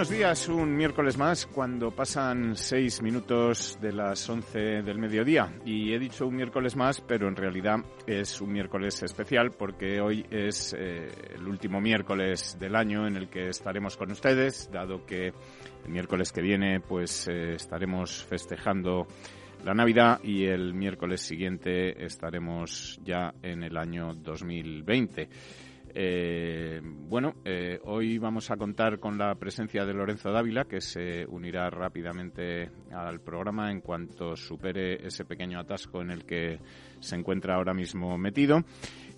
Buenos días, un miércoles más cuando pasan seis minutos de las once del mediodía. Y he dicho un miércoles más, pero en realidad es un miércoles especial porque hoy es eh, el último miércoles del año en el que estaremos con ustedes, dado que el miércoles que viene pues eh, estaremos festejando la Navidad y el miércoles siguiente estaremos ya en el año 2020. Eh, bueno, eh, hoy vamos a contar con la presencia de Lorenzo Dávila, que se unirá rápidamente al programa en cuanto supere ese pequeño atasco en el que se encuentra ahora mismo metido.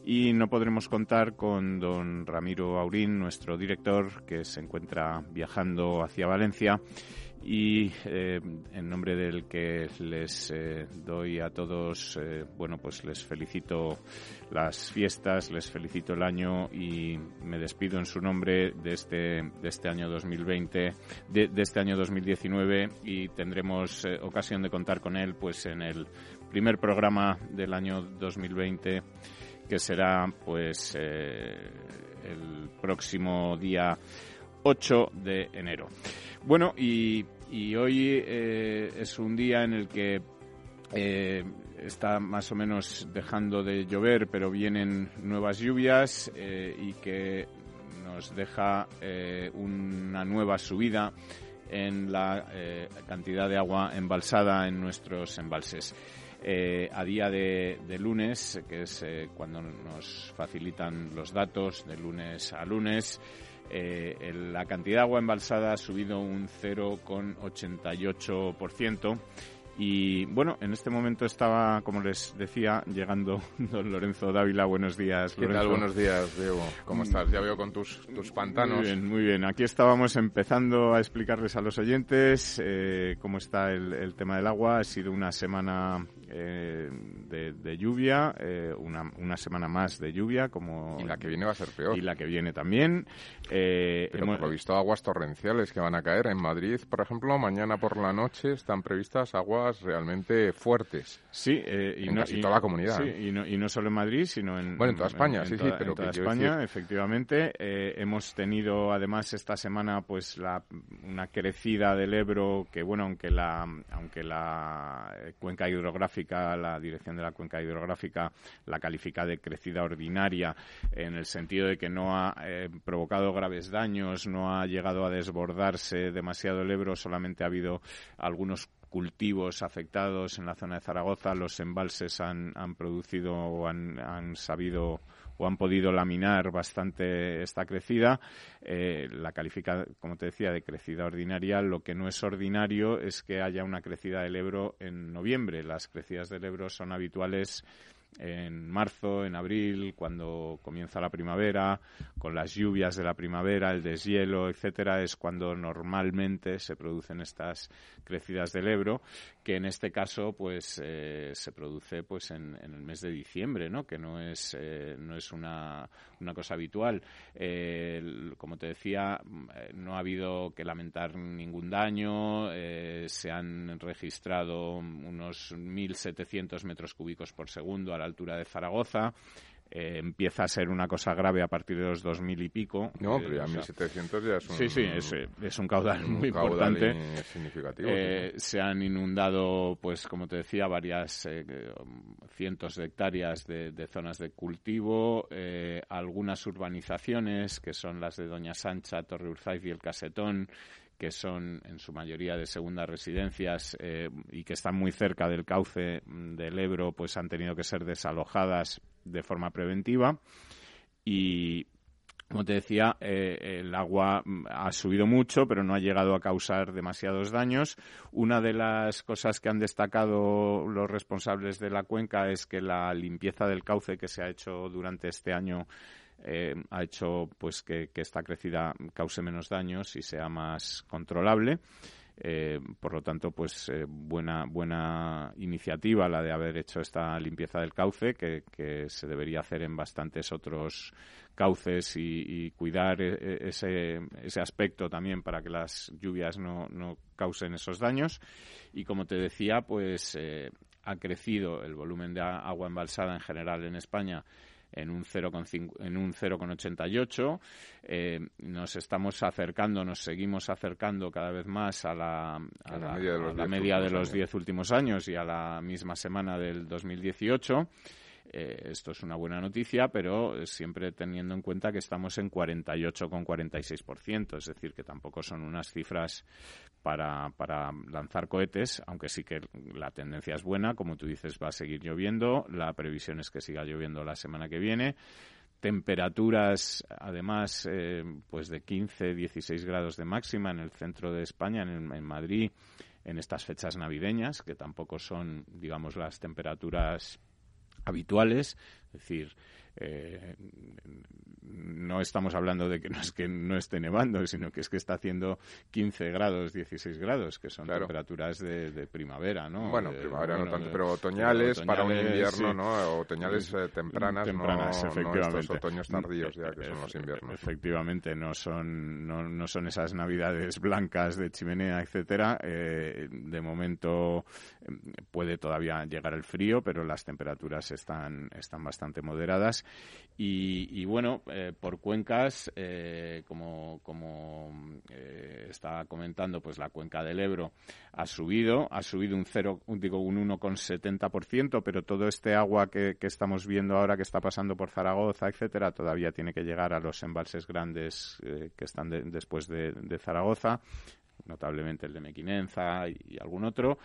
Y no podremos contar con don Ramiro Aurín, nuestro director, que se encuentra viajando hacia Valencia y eh, en nombre del que les eh, doy a todos, eh, bueno, pues les felicito las fiestas, les felicito el año y me despido en su nombre de este, de este año 2020, de, de este año 2019 y tendremos ocasión de contar con él pues en el primer programa del año 2020 que será pues el próximo día 8 de enero. Bueno, y, hoy eh, es un día en el que eh, está más o menos dejando de llover, pero vienen nuevas lluvias eh, y que nos deja una nueva subida en la cantidad de agua embalsada en nuestros embalses. a día de, lunes, que es cuando nos facilitan los datos de lunes a lunes, eh, la cantidad de agua embalsada ha subido un 0,88%. Y bueno, en este momento estaba, como les decía, llegando don Lorenzo Dávila. Buenos días, ¿Qué tal? Buenos días, Diego. ¿Cómo estás? Ya veo con tus, tus pantanos. Muy bien, muy bien. Aquí estábamos empezando a explicarles a los oyentes eh, cómo está el, el, tema del agua. Ha sido una semana eh, de, lluvia, eh, una, una, semana más de lluvia, como... Y la que viene va a ser peor. Y la que viene también. Eh, Pero hemos... por lo visto aguas torrenciales que van a caer. En Madrid, por ejemplo, mañana por la noche están previstas aguas realmente fuertes. Sí, eh, y en no, casi y, toda la comunidad. Sí, y, no, y no solo en Madrid, sino en... Bueno, en toda España, en, sí, en sí, toda, pero en toda España, decir... efectivamente. Eh, hemos tenido además esta semana pues la, una crecida del Ebro que, bueno, aunque la, aunque la cuenca hidrográfica, la dirección de la cuenca hidrográfica la califica de crecida ordinaria en el sentido de que no ha eh, provocado graves daños, no ha llegado a desbordarse demasiado el Ebro, solamente ha habido algunos cultivos afectados en la zona de Zaragoza, los embalses han, han producido o han, han sabido han podido laminar bastante esta crecida. Eh, la califica, como te decía, de crecida ordinaria. Lo que no es ordinario es que haya una crecida del Ebro en noviembre. Las crecidas del Ebro son habituales en marzo, en abril, cuando comienza la primavera, con las lluvias de la primavera, el deshielo, etcétera, es cuando normalmente se producen estas crecidas del Ebro, que en este caso, pues, eh, se produce, pues, en, en, el mes de diciembre, ¿no? Que no es eh, no es una, una cosa habitual. Eh, como te decía, no ha habido que lamentar ningún daño. se han registrado unos 1.700 metros cúbicos por segundo a la altura de Zaragoza. eh, empieza a ser una cosa grave a partir de los 2000 y pico. No, pero ya 1700 ya es un, sí, sí, es, un caudal muy importante. significativo. Eh, se han inundado, pues como te decía, varias eh, cientos de hectáreas de, zonas de cultivo, algunas urbanizaciones, que son las de Doña Sancha, Torre Urzaiz y El Casetón, que son en su mayoría de segundas residencias y que están muy cerca del cauce del Ebro, pues han tenido que ser desalojadas de forma preventiva y como te decía, eh, el agua ha subido mucho, pero no ha llegado a causar demasiados daños. Una de las cosas que han destacado los responsables de la cuenca es que la limpieza del cauce que se ha hecho durante este año eh, ha hecho pues que, esta crecida cause menos daños y sea más controlable. Eh, por lo tanto, pues eh, buena, buena iniciativa la de haber hecho esta limpieza del cauce, que, se debería hacer en bastantes otros cauces y, cuidar e, e, ese, ese aspecto también para que las lluvias no, no causen esos daños. Y como te decía, pues eh, ha crecido el volumen de agua embalsada en general en España en un 0,88. Eh, nos estamos acercando, nos seguimos acercando cada vez más a la, a, la, media de los 10 últimos años y a la misma semana del 2018. Eh, esto es una buena noticia, pero siempre teniendo en cuenta que estamos en 48,46%, es decir, que tampoco son unas cifras para, para lanzar cohetes, aunque sí que la tendencia es buena, como tú dices, va a seguir lloviendo, la previsión es que siga lloviendo la semana que viene. Temperaturas además eh, pues de 15 16 grados de máxima en el centro de España en, en, Madrid en estas fechas navideñas que tampoco son digamos las temperaturas habituales, es decir, eh, no estamos hablando de que no es que no esté nevando, sino que es que está haciendo 15 grados, 16 grados, que son temperaturas de, primavera, ¿no? Bueno, primavera no tanto, pero otoñales, para un invierno, ¿no? Otoñales eh, tempranas, tempranas, no, efectivamente. estos otoños tardíos ya, que son los inviernos. Efectivamente, no son, no, no son esas navidades blancas de chimenea, etcétera. Eh, de momento puede todavía llegar el frío, pero las temperaturas están, están bastante moderadas. Y, bueno, eh, por cuencas, eh, como, como eh, estaba comentando, pues la cuenca del Ebro ha subido, ha subido un cero, digo, un 1,70%, pero todo este agua que, estamos viendo ahora que está pasando por Zaragoza, etcétera, todavía tiene que llegar a los embalses grandes que están después de, Zaragoza, notablemente el de Mequinenza y algún otro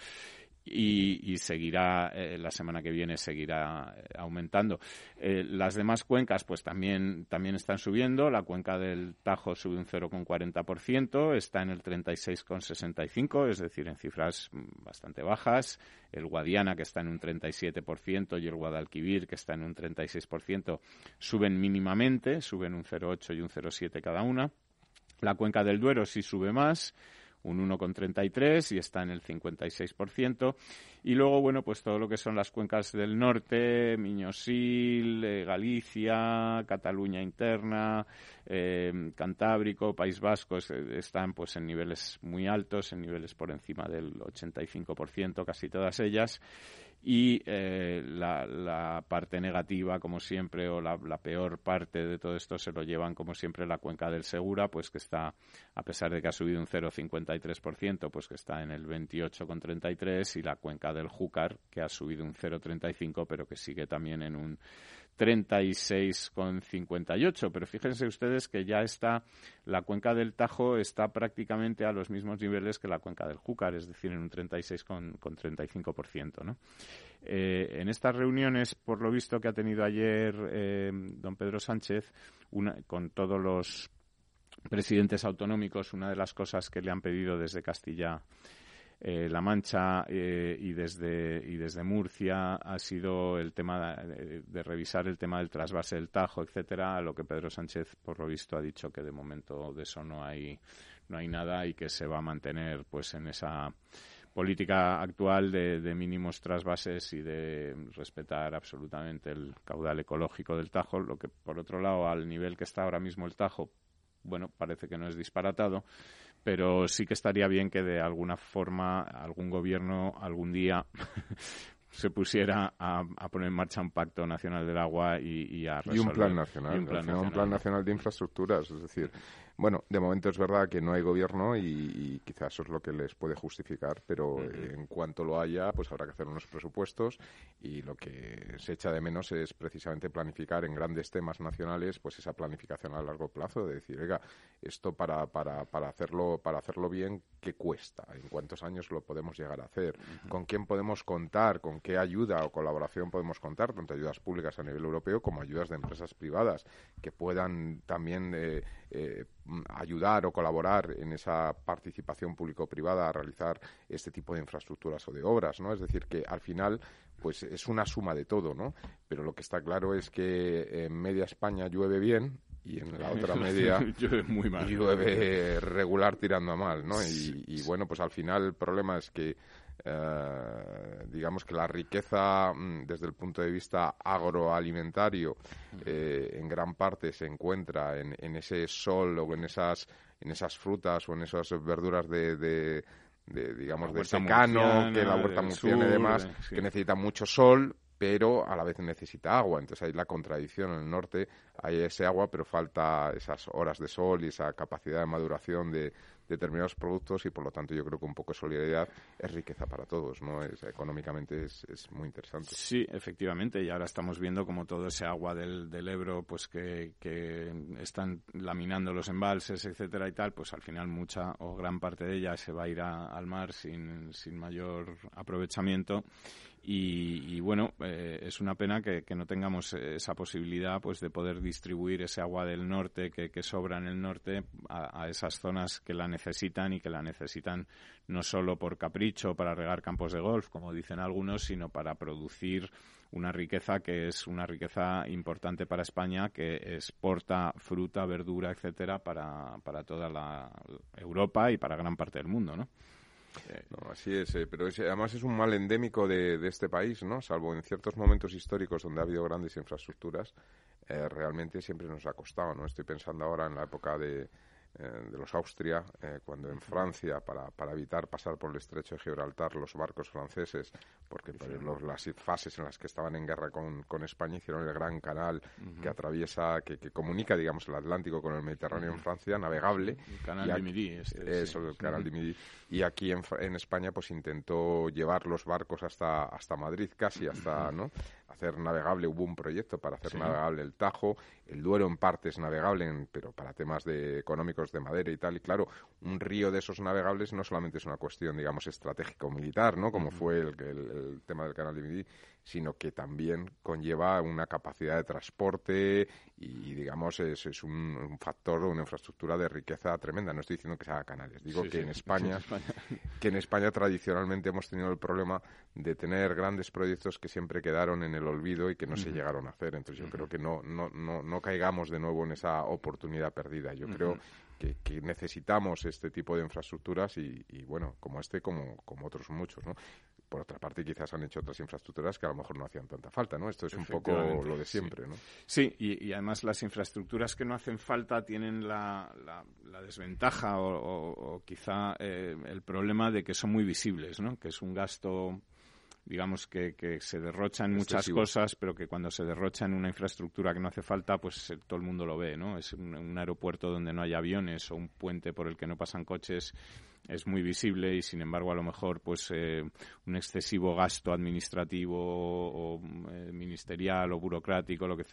y, seguirá eh, la semana que viene seguirá eh, aumentando. Eh, las demás cuencas pues también también están subiendo. La cuenca del Tajo sube un 0,40%, está en el 36,65, es decir, en cifras mm, bastante bajas. El Guadiana que está en un 37% y el Guadalquivir que está en un 36% suben mínimamente, suben un 0,8 y un 0,7 cada una. La cuenca del Duero sí sube más un 1,33 y está en el 56%. Y luego, bueno, pues todo lo que son las cuencas del norte, Miñosil, eh, Galicia, Cataluña interna, eh, Cantábrico, País Vasco, están pues en niveles muy altos, en niveles por encima del 85%, casi todas ellas y eh, la, parte negativa, como siempre, o la, peor parte de todo esto se lo llevan, como siempre, la cuenca del Segura, pues que está, a pesar de que ha subido un 0,53%, pues que está en el 28,33%, y la cuenca del Júcar, que ha subido un 0,35%, pero que sigue también en un 36,58. Pero fíjense ustedes que ya está, la cuenca del Tajo está prácticamente a los mismos niveles que la cuenca del Júcar, es decir, en un 36,35%. ¿no? Eh, en estas reuniones, por lo visto que ha tenido ayer eh, don Pedro Sánchez, una, con todos los presidentes autonómicos, una de las cosas que le han pedido desde Castilla eh, la Mancha eh, y, desde, y desde Murcia ha sido el tema de, revisar el tema del trasvase del Tajo, etcétera, a lo que Pedro Sánchez, por lo visto, ha dicho que de momento de eso no hay, no hay nada y que se va a mantener pues en esa política actual de, de, mínimos trasvases y de respetar absolutamente el caudal ecológico del Tajo, lo que por otro lado al nivel que está ahora mismo el Tajo, bueno, parece que no es disparatado, pero sí que estaría bien que de alguna forma algún gobierno algún día se pusiera a, poner en marcha un pacto nacional del agua y, a resolver. Y un plan nacional, un plan nacional de infraestructuras, es decir, bueno, de momento es verdad que no hay gobierno y, quizás eso es lo que les puede justificar, pero en cuanto lo haya, pues habrá que hacer unos presupuestos y lo que se echa de menos es precisamente planificar en grandes temas nacionales, pues esa planificación a largo plazo, de decir, oiga, esto para, para, para hacerlo para hacerlo bien, ¿qué cuesta? ¿En cuántos años lo podemos llegar a hacer? ¿Con quién podemos contar? ¿Con qué ayuda o colaboración podemos contar? Tanto ayudas públicas a nivel europeo como ayudas de empresas privadas que puedan también eh, eh, ayudar o colaborar en esa participación público-privada a realizar este tipo de infraestructuras o de obras, ¿no? Es decir, que al final pues es una suma de todo, ¿no? Pero lo que está claro es que en media España llueve bien y en la otra media llueve muy mal. Llueve regular tirando a mal, ¿no? y bueno, pues al final el problema es que eh, digamos que la riqueza mm, desde el punto de vista agroalimentario eh, en gran parte se encuentra en, ese sol o en esas en esas frutas o en esas verduras de, digamos de secano que la huerta murciana y demás eh, que necesita mucho sol pero a la vez necesita agua. Entonces hay la contradicción. En el norte hay ese agua, pero falta esas horas de sol y esa capacidad de maduración de, determinados productos y por lo tanto yo creo que un poco de solidaridad es riqueza para todos, ¿no? Es, económicamente es, es, muy interesante. Sí, efectivamente, y ahora estamos viendo como todo ese agua del, del Ebro, pues que, que están laminando los embalses, etcétera y tal, pues al final mucha o gran parte de ella se va a ir al mar sin, sin mayor aprovechamiento y, bueno, eh, es una pena que, no tengamos esa posibilidad pues de poder distribuir ese agua del norte que, sobra en el norte a, esas zonas que la necesitan y que la necesitan no solo por capricho para regar campos de golf, como dicen algunos, sino para producir una riqueza que es una riqueza importante para España, que exporta fruta, verdura, etcétera, para, para toda la Europa y para gran parte del mundo, ¿no? No, así es, eh, pero además es un mal endémico de, este país, ¿no? Salvo en ciertos momentos históricos donde ha habido grandes infraestructuras, eh, realmente siempre nos ha costado, ¿no? Estoy pensando ahora en la época de, eh, de los Austria, eh, cuando en Francia, para, para, evitar pasar por el estrecho de Gibraltar, los barcos franceses, porque los, las fases en las que estaban en guerra con, con España hicieron el gran canal que atraviesa, que, que, comunica, digamos, el Atlántico con el Mediterráneo en Francia, navegable. El canal de Midi. Este, eso, el canal de Midi. Y aquí en, en España, pues intentó llevar los barcos hasta, hasta Madrid, casi hasta, ¿no? hacer navegable, hubo un proyecto para hacer navegable el Tajo, el Duero en parte es navegable, pero para temas de económicos de madera y tal, y claro, un río de esos navegables no solamente es una cuestión, digamos, estratégico militar, ¿no? Como fue el, el, tema del canal de Midi, sino que también conlleva una capacidad de transporte y, digamos, es, es un, factor, una infraestructura de riqueza tremenda. No estoy diciendo que se haga canales, digo que en España, que en España tradicionalmente hemos tenido el problema de tener grandes proyectos que siempre quedaron en el olvido y que no se llegaron a hacer. Entonces yo creo que no, no, no, no caigamos de nuevo en esa oportunidad perdida. Yo creo que, que, necesitamos este tipo de infraestructuras y, y, bueno, como este, como, como otros muchos, ¿no? por otra parte, quizás han hecho otras infraestructuras que a lo mejor no hacían tanta falta, ¿no? Esto es un poco lo de siempre, ¿no? Sí, y, además las infraestructuras que no hacen falta tienen la, la, desventaja o, quizá eh, el problema de que son muy visibles, ¿no? Que es un gasto digamos que, que se derrocha en muchas cosas, pero que cuando se derrocha en una infraestructura que no hace falta, pues eh, todo el mundo lo ve, ¿no? Es un, aeropuerto donde no hay aviones o un puente por el que no pasan coches es muy visible y sin embargo a lo mejor pues eh, un excesivo gasto administrativo o, eh, ministerial o burocrático lo que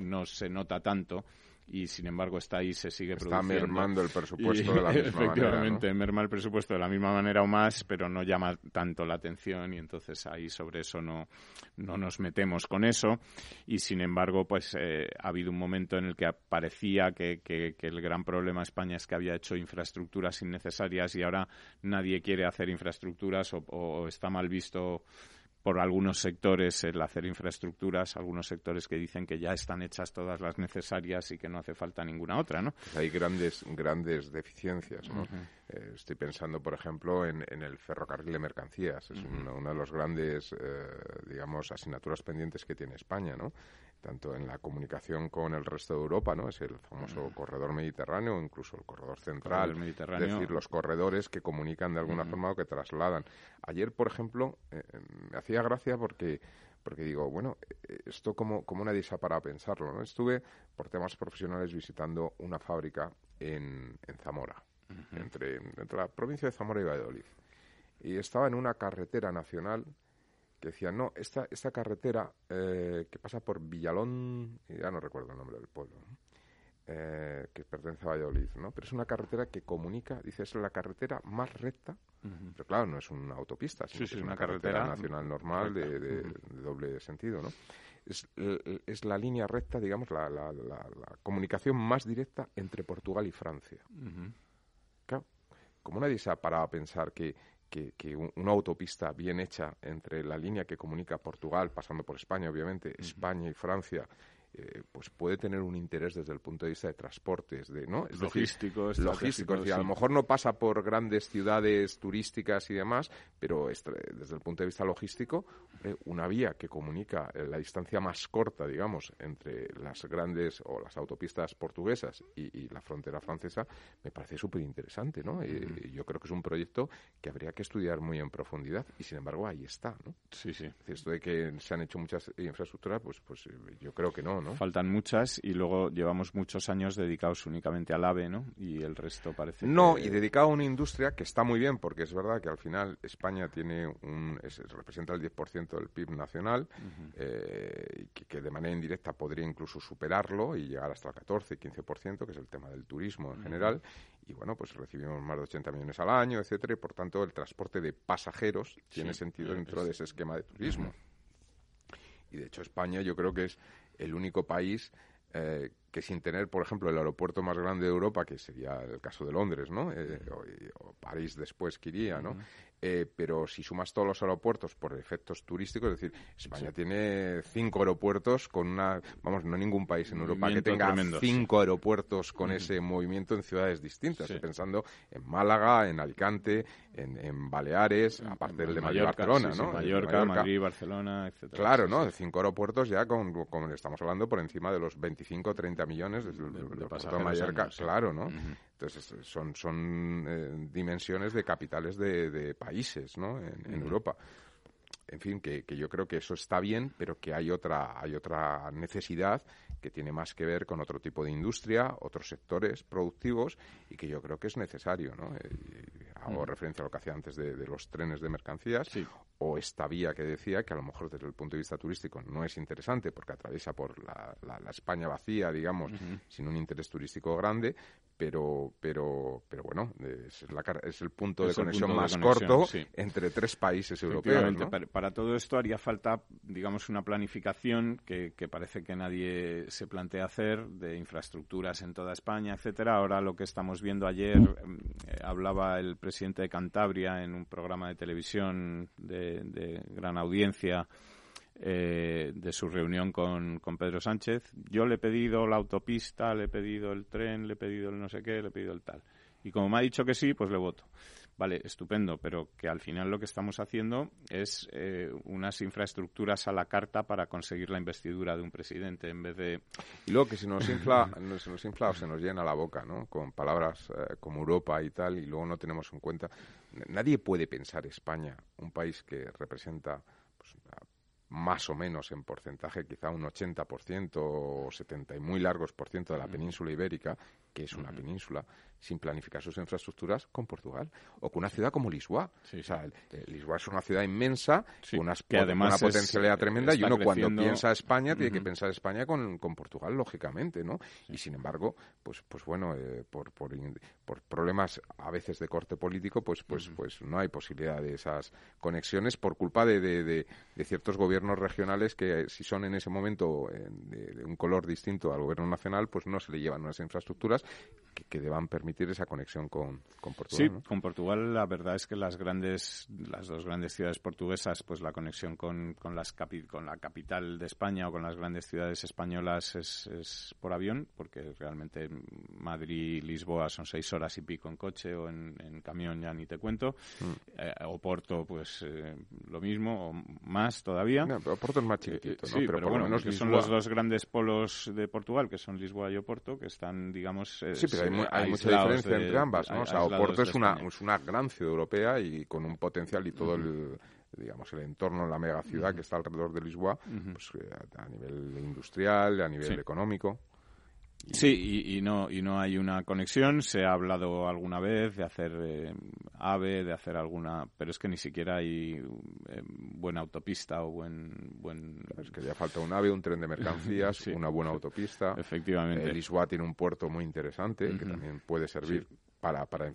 no se nota tanto y sin embargo está ahí, se sigue está mermando el presupuesto de la misma efectivamente, merma el presupuesto de la misma manera o más, pero no llama tanto la atención y entonces ahí sobre eso no, no nos metemos con eso. Y sin embargo pues eh, ha habido un momento en el que parecía que, que, el gran problema de España es que había hecho infraestructuras innecesarias y ahora nadie quiere hacer infraestructuras o está mal visto por algunos sectores el hacer infraestructuras, algunos sectores que dicen que ya están hechas todas las necesarias y que no hace falta ninguna otra, ¿no? Pues hay grandes grandes deficiencias, ¿no? Eh, estoy pensando, por ejemplo, en, el ferrocarril de mercancías. Es una, de las grandes, eh, digamos, asignaturas pendientes que tiene España, ¿no? Tanto en la comunicación con el resto de Europa, ¿no? Es el famoso corredor mediterráneo, incluso el corredor central, mediterráneo. es decir, los corredores que comunican de alguna forma o que trasladan. Ayer, por ejemplo, eh, me hacía gracia porque porque digo, bueno, eh, esto como, como nadie se ha parado a pensarlo, ¿no? Estuve por temas profesionales visitando una fábrica en, en Zamora, entre, entre la provincia de Zamora y Valladolid. Y estaba en una carretera nacional que decía, no, esta, esta carretera eh, que pasa por Villalón, ya no recuerdo el nombre del pueblo, eh, que pertenece a Valladolid, ¿no? Pero es una carretera que comunica, dice, es la carretera más recta, pero claro, no es una autopista, sino Sí, sí, que es una una, carretera, carretera nacional normal de, de- de doble sentido, ¿no? Es, eh, es la línea recta, digamos, la, la- la- la comunicación más directa entre Portugal y Francia. Ujú. Claro, como nadie se ha parado a pensar que, que, que un- una autopista bien hecha entre la línea que comunica Portugal, pasando por España, obviamente, España y Francia, eh, pues puede tener un interés desde el punto de vista de transportes, de, ¿no? Es decir, Logístico, logístico, es decir, a lo mejor no pasa por grandes ciudades turísticas y demás, pero desde el punto de vista logístico, eh, una vía que comunica la distancia más corta, digamos, entre las grandes o las autopistas portuguesas y, y la frontera francesa, me parece súper interesante, ¿no? Eh, yo creo que es un proyecto que habría que estudiar muy en profundidad y, sin embargo, ahí está, ¿no? Sí, sí. Esto de que se han hecho muchas infraestructuras, pues, pues yo creo que no, ¿no? Faltan muchas y luego llevamos muchos años dedicados únicamente al AVE, ¿no? Y el resto parece No, que- y dedicado a una industria que está muy bien, porque es verdad que al final España tiene un, es- representa el 10% del PIB nacional, eh, que, que de manera indirecta podría incluso superarlo y llegar hasta el 14, 15%, que es el tema del turismo en general. Y bueno, pues recibimos más de 80 millones al año, etcétera, y por tanto el transporte de pasajeros tiene sentido eh, dentro es- de ese esquema de turismo. Y de hecho España yo creo que es el único país eh, que sin tener, por ejemplo, el aeropuerto más grande de Europa, que sería el caso de Londres, ¿no? Eh, o, o París después que iría, ¿no? Eh, pero si sumas todos los aeropuertos por efectos turísticos, es decir, España tiene cinco aeropuertos con una, vamos, no ningún país en Europa que tenga tremendo, cinco aeropuertos con ese movimiento en ciudades distintas. Sí. Estoy pensando en Málaga, en Alicante, en, en Baleares, aparte del de Mallorca, Barcelona, ¿no? De Mallorca, Madrid, Barcelona, etcétera. Claro, ¿no? cinco aeropuertos ya con, con- estamos hablando por encima de los 25 o 30 millones De- de Mallorca, años, claro, ¿no? Entonces es- son, son eh, dimensiones de capitales de, de países, ¿no? En, en Europa. En fin, que, que yo creo que eso está bien, pero que hay otra, hay otra necesidad que tiene más que ver con otro tipo de industria, otros sectores productivos y que yo creo que es necesario, ¿no? Eh, hago referencia a lo que hacía antes de, de los trenes de mercancías Sí. O esta vía que decía que a lo mejor desde el punto de vista turístico no es interesante porque atraviesa por la, la- la España vacía, digamos, sin un interés turístico grande, pero pero pero bueno, es, la es el punto Es de conexión punto de más conexión, corto sí. entre tres países europeos. Para, para todo esto haría falta, digamos, una planificación que, que parece que nadie se plantea hacer de infraestructuras en toda España, etcétera. Ahora lo que estamos viendo ayer, em, eh, hablaba el presidente de Cantabria en un programa de televisión de, de gran audiencia eh, de su reunión con, con Pedro Sánchez. Yo le he pedido la autopista, le he pedido el tren, le he pedido el no sé qué, le he pedido el tal. Y como me ha dicho que sí, pues le voto. Vale, estupendo, pero que al final lo que estamos haciendo es eh, unas infraestructuras a la carta para conseguir la investidura de un presidente en vez de... Y luego que se nos infla, se nos infla o se nos llena la boca, ¿no? Con palabras eh, como Europa y tal, y luego no tenemos en cuenta. Nadie puede pensar España, un país que representa pues, más o menos en porcentaje, quizá un 80% o 70 y muy largos por ciento de la península ibérica, que es una península, sin planificar sus infraestructuras con Portugal o con una ciudad como Lisboa. Sí, O sea, el- el Lisboa es una ciudad inmensa, Sí, con unas que además una es- potencialidad tremenda, y uno cuando piensa España tiene que pensar España con, con Portugal, lógicamente, ¿no? Y sin embargo, pues, pues bueno, eh, por, por, por problemas a veces de corte político, pues, pues, pues no hay posibilidad de esas conexiones por culpa de, de, de- de ciertos gobiernos regionales que eh, si son en ese momento eh, de, un color distinto al gobierno nacional, pues no se le llevan unas infraestructuras que, deban permitir esa conexión con, Portugal. Sí, con Portugal la verdad es que las grandes, las dos grandes ciudades portuguesas, pues la conexión con, con, las con la capital de España o con las grandes ciudades españolas es, es por avión, porque realmente Madrid Lisboa son seis horas y pico en coche o en, camión, ya ni te cuento. Mm. Eh, o Porto, pues eh, lo mismo, o más todavía. No, pero Porto es más chiquitito, ¿no? pero, por bueno, menos son los dos grandes polos de Portugal, que son Lisboa y Oporto, que están, digamos... Eh, sí, pero hay, mucha diferencia entre ambas, ¿no? O sea, Oporto es una, es una gran ciudad europea y con un potencial y todo el digamos el entorno, la mega ciudad que está alrededor de Lisboa, pues eh, a, nivel industrial, a nivel económico. Sí, y, no y no hay una conexión. Se ha hablado alguna vez de hacer eh, AVE, de hacer alguna, pero es que ni siquiera hay eh, buena autopista o buen buen. Es que ya falta un AVE, un tren de mercancías, una buena autopista. Efectivamente. Eh, Lisboa tiene un puerto muy interesante que también puede servir para, para,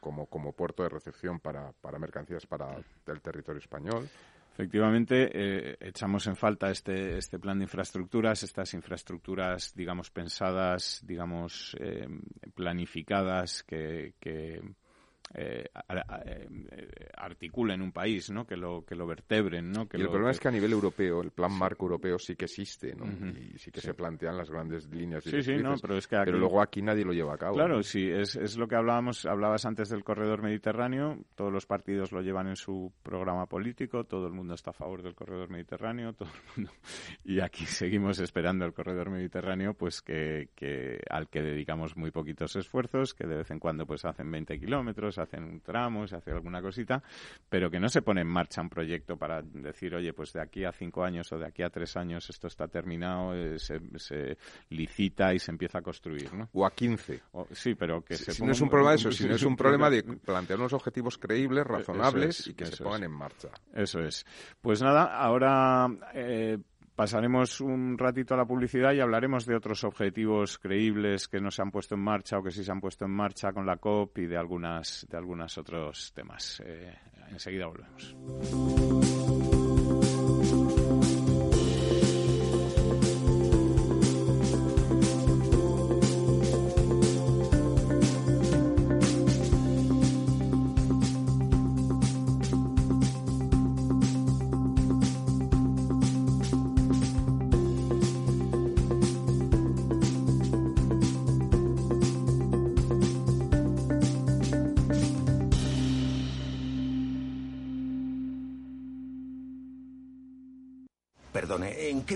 como, como puerto de recepción para, para mercancías para el territorio español. Efectivamente, eh, echamos en falta este, este plan de infraestructuras, estas infraestructuras, digamos, pensadas, digamos, eh, planificadas, que, que eh, eh, articulen un país, ¿no? Que lo que lo vertebren, ¿no? Que y el problema es que a nivel europeo, el plan marco europeo sí que existe, ¿no? Y sí que se plantean las grandes líneas Sí, sí, no, pero es que pero luego aquí nadie lo lleva a cabo. Claro, sí, es, es lo que hablábamos, hablabas antes del corredor mediterráneo, todos los partidos lo llevan en su programa político, todo el mundo está a favor del corredor mediterráneo, todo el mundo y aquí seguimos esperando el corredor mediterráneo, pues que, que al que dedicamos muy poquitos esfuerzos, que de vez en cuando pues hacen 20 kilómetros, hacen un tramo, se hace alguna cosita, pero que no se pone en marcha un proyecto para decir, oye, pues de aquí a cinco años o de aquí a tres años esto está terminado, eh, se, licita y se empieza a construir, ¿no? O a quince. sí, pero que si, no es un problema de eso, si no es un problema de plantear unos objetivos creíbles, razonables y que se pongan en marcha. Eso es. Pues nada, ahora eh, pasaremos un ratito a la publicidad y hablaremos de otros objetivos creíbles que no se han puesto en marcha o que sí se han puesto en marcha con la COP y de algunas de algunos otros temas. Eh, enseguida volvemos.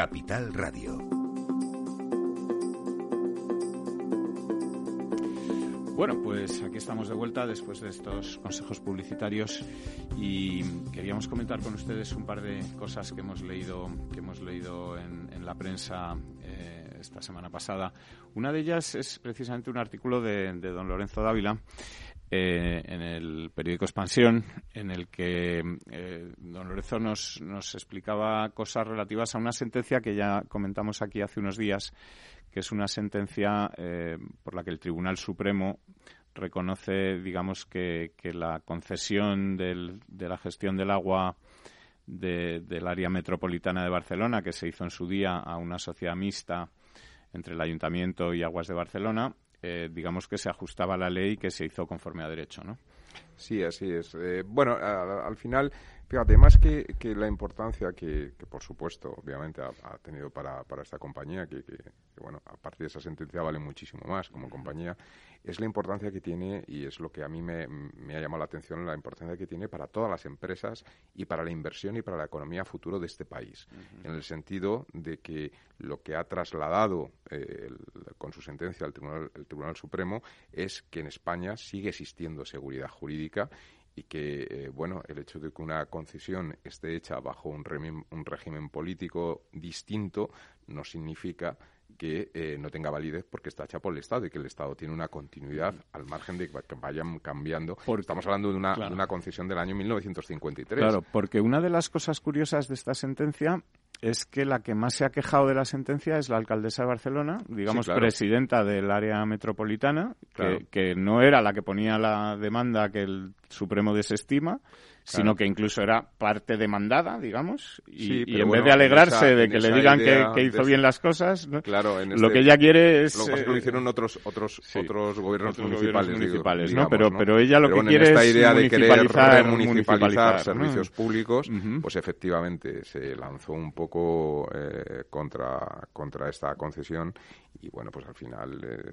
Capital Radio. Bueno, pues aquí estamos de vuelta después de estos consejos publicitarios y queríamos comentar con ustedes un par de cosas que hemos leído, que hemos leído en, la prensa eh, esta semana pasada. Una de ellas es precisamente un artículo de don Lorenzo Dávila eh, en el periódico Expansión, en el que eh, don Lorenzo nos, nos explicaba cosas relativas a una sentencia que ya comentamos aquí hace unos días, que es una sentencia eh, por la que el Tribunal Supremo reconoce, digamos, que, la concesión de la gestión del agua de, del área metropolitana de Barcelona, que se hizo en su día a una sociedad mixta entre el Ayuntamiento y Aguas de Barcelona, eh, digamos que se ajustaba a la ley y que se hizo conforme a derecho, ¿no? Sí, así es. Eh, bueno, al final, fíjate, más que, que la importancia que, que, por supuesto, obviamente ha, ha tenido para, para esta compañía, que, que- bueno, a partir de esa sentencia vale muchísimo más como compañía, es la importancia que tiene, y es lo que a mí me, me ha llamado la atención, la importancia que tiene para todas las empresas y para la inversión y para la economía futuro de este país. En el sentido de que lo que ha trasladado eh, el- con su sentencia el Tribunal, el Tribunal Supremo es que en España sigue existiendo seguridad jurídica y que, eh, bueno, el hecho de que una concesión esté hecha bajo un, un régimen político distinto no significa que eh, no tenga validez porque está hecha por el Estado y que el Estado tiene una continuidad al margen de que vayan cambiando. Estamos hablando de una, Claro. de una concesión del año 1953. Claro, porque una de las cosas curiosas de esta sentencia es que la que más se ha quejado de la sentencia es la alcaldesa de Barcelona, digamos claro. presidenta del área metropolitana, Claro. que, que no era la que ponía la demanda que el Supremo desestima, sino que incluso era parte demandada, digamos, y, Sí, y pero en bueno, vez de alegrarse esa- de que le digan que, hizo de- bien las cosas, ¿no? Claro, en lo este- que ella quiere es... Lo que pasa es que lo eh, hicieron otros otros otros gobiernos otros municipales, gobiernos municipales, ¿no? Pero- pero ella lo Pero que bueno, quiere esta es idea de querer municipalizar- municipalizar, servicios públicos, pues efectivamente se lanzó un poco eh, contra contra esta concesión y bueno, pues al final eh,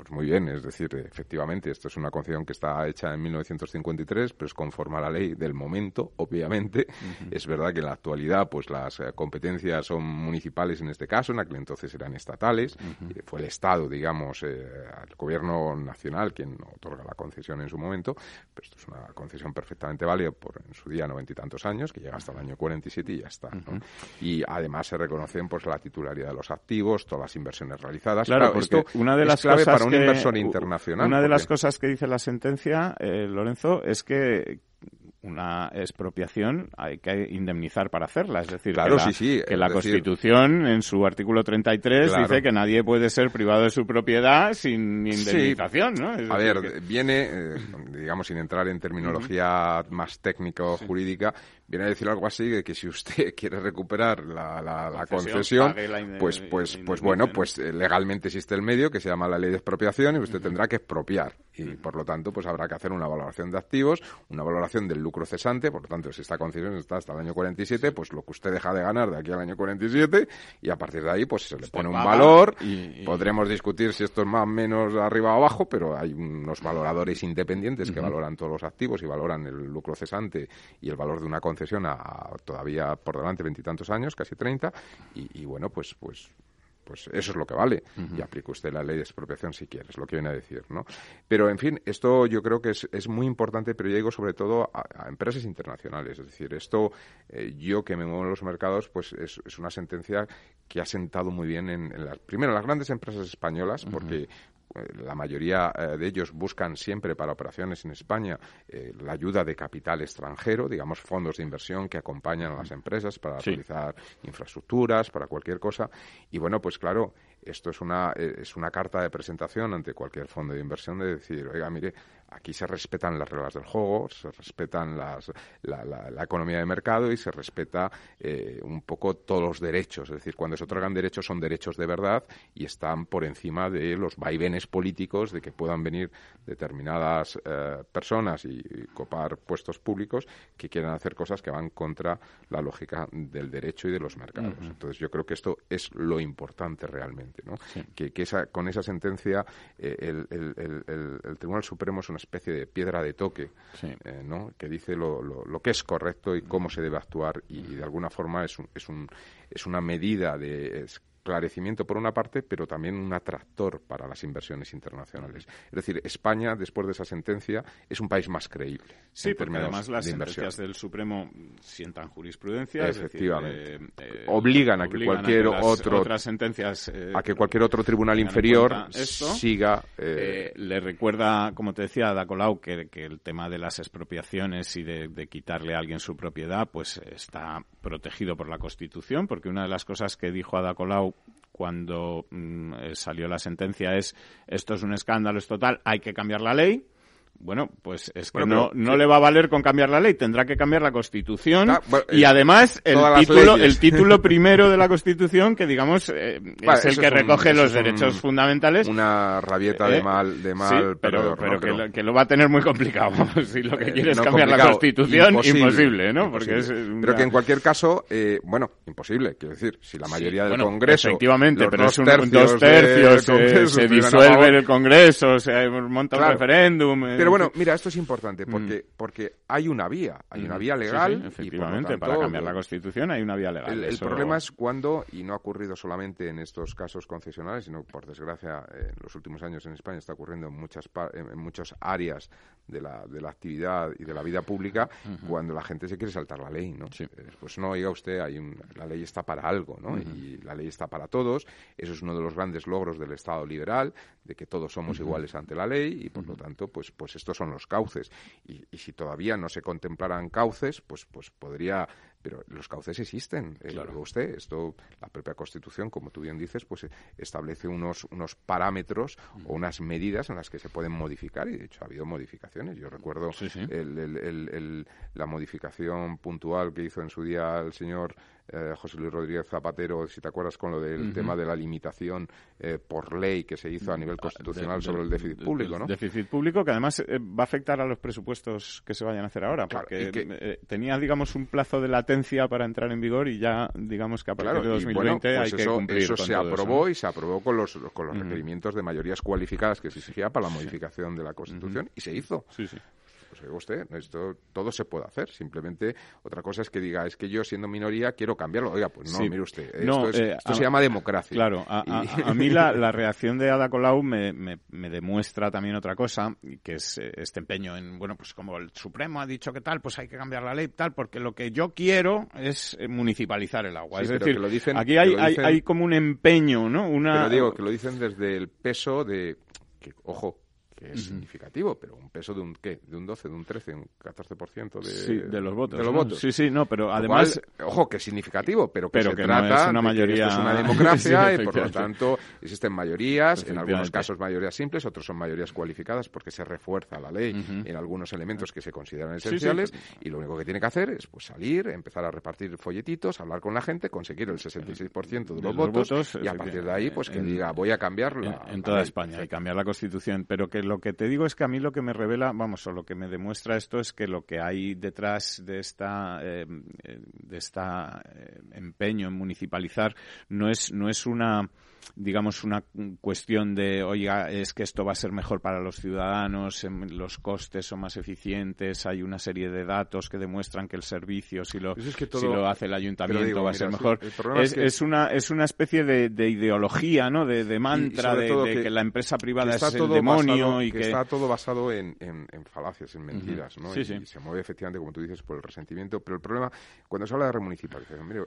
pues muy bien, es decir, efectivamente esto es una concesión que está hecha en 1953, pero es conforme a la ley del momento, obviamente. Es verdad que en la actualidad pues las eh, competencias son municipales en este caso, en aquel entonces eran estatales. Eh, fue el Estado, digamos, eh, el gobierno nacional quien otorga la concesión en su momento, pero esto es una concesión perfectamente válida por en su día noventa y tantos años, que llega hasta el año 47 y ya está. ¿no? Y además se reconocen pues la titularidad de los activos, todas las inversiones realizadas. Claro, esto una de es las clave cosas para un que- inversor internacional. Una de las cosas que dice la sentencia, eh, Lorenzo, es que una expropiación hay que indemnizar para hacerla. Es decir, Claro, que la, sí, sí, que la decir- Constitución, en su artículo 33, Claro. dice que nadie puede ser privado de su propiedad sin indemnización, ¿no? Es a ver, que- viene, eh, digamos, sin entrar en terminología más técnica o jurídica, viene a decir algo así de que si usted quiere recuperar la, la- la Concesión, pues, pues, pues bueno, ¿no? pues legalmente existe el medio que se llama la ley de expropiación y usted tendrá que expropiar. Y por lo tanto, pues habrá que hacer una valoración de activos, una valoración del lucro cesante, por lo tanto, si esta concesión está hasta el año 47, pues lo que usted deja de ganar de aquí al año 47 y a partir de ahí, pues se le pone un valor. y- y- Podremos discutir si esto es más o menos arriba o abajo, pero hay unos valoradores independientes que valoran todos los activos y valoran el lucro cesante y el valor de una concesión a, a todavía por delante veintitantos años, casi treinta, y, y bueno, pues, pues pues eso es lo que vale. Y aplique usted la ley de expropiación si quiere, es lo que viene a decir, ¿no? Pero, en fin, esto yo creo que es, es muy importante, pero yo digo sobre todo a, a empresas internacionales. Es decir, esto, eh, yo que me muevo en los mercados, pues es, es una sentencia que ha sentado muy bien en, en las, primero, en las grandes empresas españolas, porque la mayoría eh, de ellos buscan siempre para operaciones en España eh, la ayuda de capital extranjero, digamos fondos de inversión que acompañan a las empresas para Sí. realizar infraestructuras, para cualquier cosa. Y bueno, pues claro, esto es una, eh, es una carta de presentación ante cualquier fondo de inversión de decir, oiga, mire, aquí se respetan las reglas del juego, se respetan las, la, la- la economía de mercado y se respeta eh, un poco todos los derechos. Es decir, cuando se otorgan derechos son derechos de verdad y están por encima de los vaivenes políticos de que puedan venir determinadas eh, personas y, y copar puestos públicos que quieran hacer cosas que van contra la lógica del derecho y de los mercados. Entonces yo creo que esto es lo importante realmente, ¿no? Que, que esa, con esa sentencia eh, el, el- el- el- el Tribunal Supremo es una especie de piedra de toque, eh, ¿no? Que dice lo, lo- lo que es correcto y cómo se debe actuar y, y de alguna forma es un, es un es una medida de es esclarecimiento por una parte, pero también un atractor para las inversiones internacionales. Es decir, España, después de esa sentencia, es un país más creíble. Sí, en porque además las de sentencias del Supremo sientan jurisprudencia. es decir, Efectivamente. eh, eh, obligan a que cualquier otro otras sentencias eh, a que cualquier otro tribunal inferior esto. siga eh, Eh, le recuerda, como te decía, a Ada Colau que, que el tema de las expropiaciones y de, de quitarle a alguien su propiedad, pues está protegido por la Constitución, porque una de las cosas que dijo Ada Colau cuando mm, eh, salió la sentencia es esto es un escándalo, es total, hay que cambiar la ley. Bueno, pues es que Bueno, no, no le va a valer con cambiar la ley, tendrá que cambiar la Constitución Ah, bueno, y eh, además el título, el título primero de la Constitución que digamos eh, Vale, es el que es recoge los un- derechos fundamentales. una rabieta Eh, de mal de sí, mal pero, que, lo, que lo va a tener muy complicado. si lo que Eh, quiere es no cambiar la Constitución, imposible, imposible, ¿no? Porque es imposible. una- Pero que en cualquier caso, eh, bueno, imposible, quiero decir, si la mayoría del bueno, Congreso... Efectivamente, pero dos es un tercios dos tercios, eh, se a disuelve el Congreso, se monta un referéndum. Eh, Pero bueno, mira, esto es importante porque, porque hay una vía, hay una vía legal. Mm. Sí, sí, y, por lo efectivamente, tanto, para cambiar la Constitución hay una vía legal. El, el eso- problema es cuando, y no ha ocurrido solamente en estos casos concesionales, sino por desgracia en los últimos años en España está ocurriendo en muchas, en muchas áreas de la, de la actividad y de la vida pública, cuando la gente se quiere saltar la ley, ¿no? Eh, Pues no, oiga usted, hay un- la ley está para algo, ¿no? Y la ley está para todos. Eso es uno de los grandes logros del Estado liberal, de que todos somos iguales ante la ley y, por lo tanto, pues, pues estos son los cauces. Y, y si todavía no se contemplaran cauces, pues, pues podría pero los cauces existen. Eh, lo diga usted, esto, la propia Constitución, como tú bien dices, pues eh, establece unos, unos parámetros o unas medidas en las que se pueden modificar y de hecho ha habido modificaciones. Yo recuerdo el- el- el- el- la modificación puntual que hizo en su día el señor eh, José Luis Rodríguez Zapatero, si te acuerdas, con lo del tema de la limitación eh, por ley que se hizo a nivel constitucional de- sobre el déficit público, ¿no? Déficit público que además eh, va a afectar a los presupuestos que se vayan a hacer ahora, Claro, porque que- eh, tenía, digamos, un plazo de latencia para entrar en vigor y ya, digamos que a partir Claro, de y 2020 bueno, pues hay que eso, cumplir eso con se aprobó ¿no? y se aprobó con los, con los requerimientos de mayorías cualificadas que se exigía para la modificación de la Constitución y se hizo. Sí, sí. Pues oiga usted, esto todo se puede hacer. Simplemente otra cosa es que diga, es que yo siendo minoría quiero cambiarlo. Oiga, pues no, Sí. mire usted, esto, No, es- eh, esto a- se llama democracia. Claro, a, a- Y- a mí la, la reacción de Ada Colau me, me- me demuestra también otra cosa, que es eh, este empeño en, bueno, pues como el Supremo ha dicho que tal, pues hay que cambiar la ley tal, porque lo que yo quiero es eh, municipalizar el agua. Sí, es decir, lo dicen- aquí hay, lo hay, dicen- hay como un empeño, ¿no? Una, Pero digo que lo dicen desde el peso de, que, ojo, que es significativo, pero un peso de un qué, de un 12, de un 13, un 14% de, Sí, de los votos, de los ¿no? votos. Sí, sí, no, pero además- cual, ojo, que es significativo, pero que Pero se que no trata es una de que mayoría- esto es una democracia Sí, y por lo tanto existen mayorías, en algunos casos mayorías simples, otros son mayorías cualificadas porque se refuerza la ley en algunos elementos que se consideran sí. esenciales y lo único que tiene que hacer es pues salir, empezar a repartir folletitos, hablar con la gente, conseguir el 66% de de los, votos, votos, y a partir de ahí pues que en- diga voy a cambiar la, en, toda. España y cambiar la Constitución. Pero que lo que te digo es que a mí lo que me revela, vamos, o lo que me demuestra esto es que lo que hay detrás de esta eh, de esta eh, empeño en municipalizar no es no es una digamos una cuestión de oiga es que esto va a ser mejor para los ciudadanos em, los costes son más eficientes hay una serie de datos que demuestran que el servicio si lo es que si lo hace el ayuntamiento digo, va a mira, ser mejor es, es que- es una es una especie de, de ideología no de, de mantra de, que, la empresa privada es el demonio basado- y que, está todo basado en, en- en falacias, en mentiras. ¿no? Sí, y, sí. y se mueve efectivamente, como tú dices, por el resentimiento. Pero el problema, cuando se habla de remunicipalización, mire,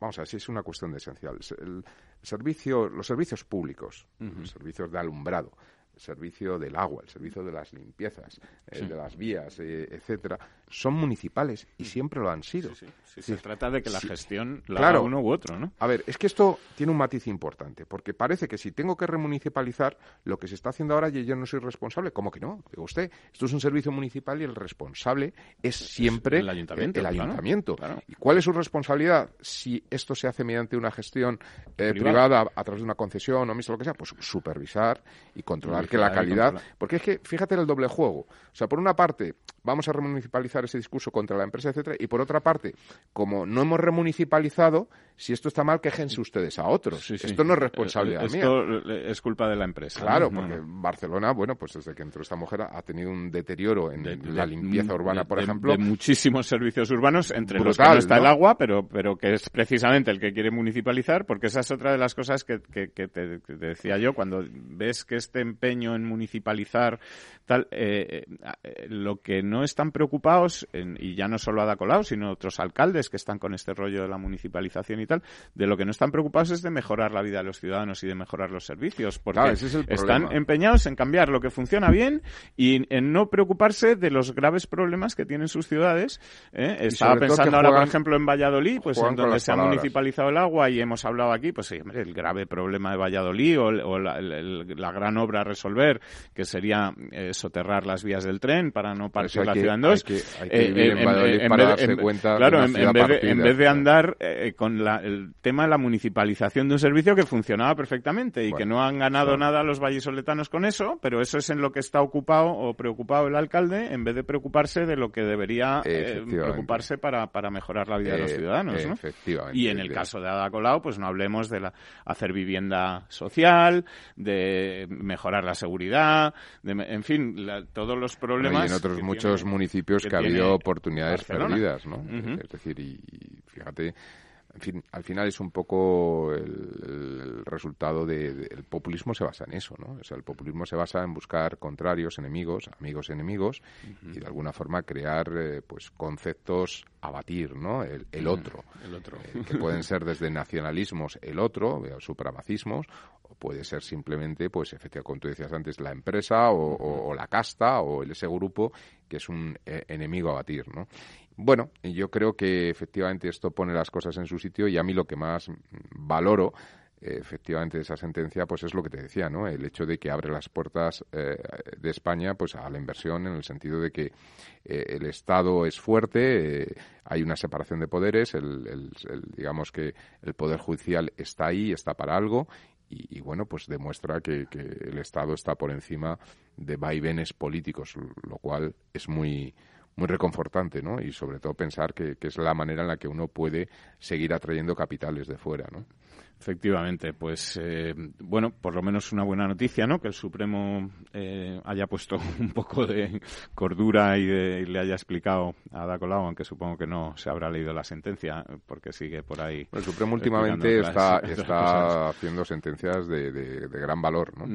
vamos a ver, si es una cuestión de esencial. Se- El servicio, los servicios públicos, los servicios de alumbrado, servicio del agua, el servicio de las limpiezas, eh, Sí. de las vías, eh, etcétera, son municipales y siempre lo han sido. Sí, se trata de que la gestión la Claro. haga uno u otro no A ver, es que esto tiene un matiz importante, porque parece que si tengo que remunicipalizar, lo que se está haciendo ahora, y yo no soy responsable. ¿Cómo que no? Digo usted, esto es un servicio municipal y el responsable es siempre el ayuntamiento, el claro, ayuntamiento. claro. ¿Y cuál es su responsabilidad si esto se hace mediante una gestión eh, Privada. a través de una concesión o mixta, lo que sea? Pues supervisar y controlar porque la calidad, porque es que fíjate el doble juego. O sea, por una parte, vamos a remunicipalizar ese discurso contra la empresa, etcétera, y por otra parte, como no hemos remunicipalizado, si esto está mal, quéjense ustedes a otros. Esto no es responsabilidad esto mía. es culpa de la empresa. Claro, porque Barcelona, bueno, pues desde que entró esta mujer ha tenido un deterioro en la limpieza urbana, por ejemplo. De muchísimos servicios urbanos, entre los que no está el agua, pero, pero que es precisamente el que quiere municipalizar, porque esa es otra de las cosas que, que, te, decía yo, cuando ves que este empeño en municipalizar tal, eh, eh, lo que no están preocupados, y ya no solo Ada Colau, sino otros alcaldes que están con este rollo de la municipalización y tal, de lo que no están preocupados es de mejorar la vida de los ciudadanos y de mejorar los servicios, porque están empeñados en cambiar lo que funciona bien y en no preocuparse de los graves problemas que tienen sus ciudades. ¿eh? Estaba pensando ahora, por ejemplo, en Valladolid, pues en donde se ha municipalizado el agua y hemos hablado aquí, pues sí, el grave problema de Valladolid o, la, gran obra a resolver, que sería eh, soterrar las vías del tren para no partir la ciudad en dos. Claro, en vez de andar eh, el tema de la municipalización de un servicio que funcionaba perfectamente y que no han ganado nada los vallisoletanos con eso, pero eso es en lo que está ocupado o preocupado el alcalde en vez de preocuparse de lo que debería eh, preocuparse para, para mejorar la vida de los ciudadanos. ¿no? Y en el caso de Ada Colau, pues no hablemos de la, hacer vivienda social, de mejorar la seguridad, de, en fin, todos los problemas. y en otros muchos municipios que, ha habido oportunidades perdidas, ¿no? Es decir, y fíjate en fin, al final es un poco el, resultado del de, populismo se basa en eso, ¿no? O sea, el populismo se basa en buscar contrarios, enemigos, amigos, enemigos y de alguna forma crear, eh, pues, conceptos a batir, ¿no? El, otro, el otro. Eh, que pueden ser desde nacionalismos el otro, eh, supramacismos, puede ser simplemente, pues, efectivamente, como tú decías antes, la empresa o, o la casta o ese grupo que es un enemigo a batir, ¿no? Bueno, yo creo que efectivamente esto pone las cosas en su sitio y a mí lo que más valoro efectivamente de esa sentencia pues es lo que te decía no el hecho de que abre las puertas eh, de España pues a la inversión en el sentido de que eh, el Estado es fuerte eh, hay una separación de poderes el, digamos que el poder judicial está ahí está para algo y, bueno pues demuestra que, que, el Estado está por encima de vaivenes políticos lo cual es muy muy reconfortante, ¿no? Y sobre todo pensar que, que, es la manera en la que uno puede seguir atrayendo capitales de fuera, ¿no? Efectivamente, pues eh, bueno, por lo menos una buena noticia, ¿no? Que el Supremo eh, haya puesto un poco de cordura y, le haya explicado a Ada Colau, aunque supongo que no se habrá leído la sentencia, porque sigue por ahí. El Supremo últimamente está, está haciendo sentencias de, de, gran valor, ¿no?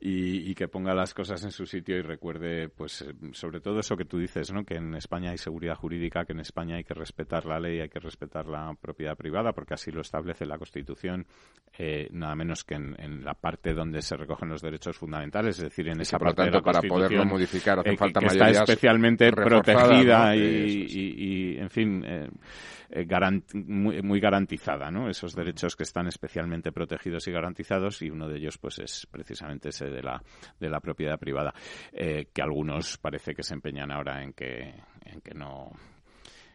y, que ponga las cosas en su sitio y recuerde, pues, eh, sobre todo eso que tú dices, ¿no? Que en España hay seguridad jurídica, que en España hay que respetar la ley, hay que respetar la propiedad privada, porque así lo establece la Constitución, eh, nada menos que en, la parte donde se recogen los derechos fundamentales, es decir, en esa parte de la para poderlo modificar hace eh, falta que, está especialmente protegida y, en fin. Eh, muy, garantizada, ¿no? Esos derechos que están especialmente protegidos y garantizados y uno de ellos, pues, es precisamente ese de la, de la propiedad privada, eh, que algunos parece que se empeñan ahora en que, en que no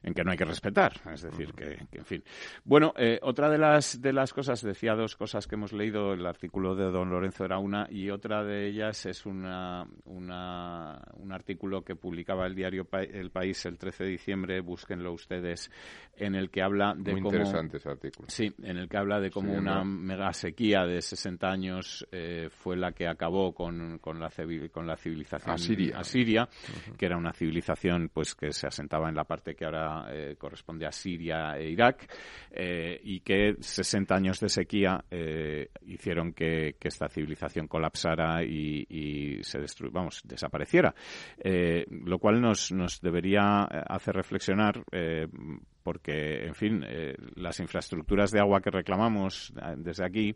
en que no hay que respetar. Es decir, que, en fin. Bueno, eh, otra de las, de las cosas, decía dos cosas que hemos leído, el artículo de don Lorenzo era una, y otra de ellas es una, una, un artículo que publicaba el diario El País el 13 de diciembre, búsquenlo ustedes, en el que habla de Muy cómo... interesante ese artículo. Sí, en el que habla de cómo una mega sequía de 60 años eh, fue la que acabó con, con, la, con la civilización asiria, que era una civilización pues que se asentaba en la parte que ahora eh, corresponde a Siria e Irak, eh, y que 60 años de sequía eh, hicieron que, esta civilización colapsara y, se vamos, desapareciera. lo cual nos, nos debería hacer reflexionar porque, en fin, las infraestructuras de agua que reclamamos desde aquí,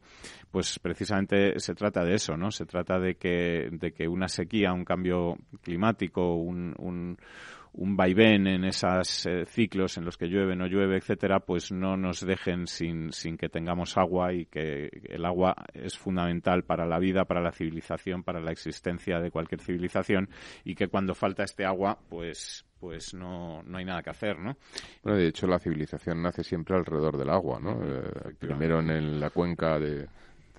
pues precisamente se trata de eso, ¿no? Se trata de que, de que una sequía, un cambio climático, un un vaivén en esos eh, ciclos en los que llueve, no llueve, etcétera, pues no nos dejen sin, sin que tengamos agua y que el agua es fundamental para la vida, para la civilización, para la existencia de cualquier civilización y que cuando falta este agua, pues pues no, no hay nada que hacer, ¿no? Bueno, de hecho la civilización nace siempre alrededor del agua, ¿no? Eh, primero en la cuenca de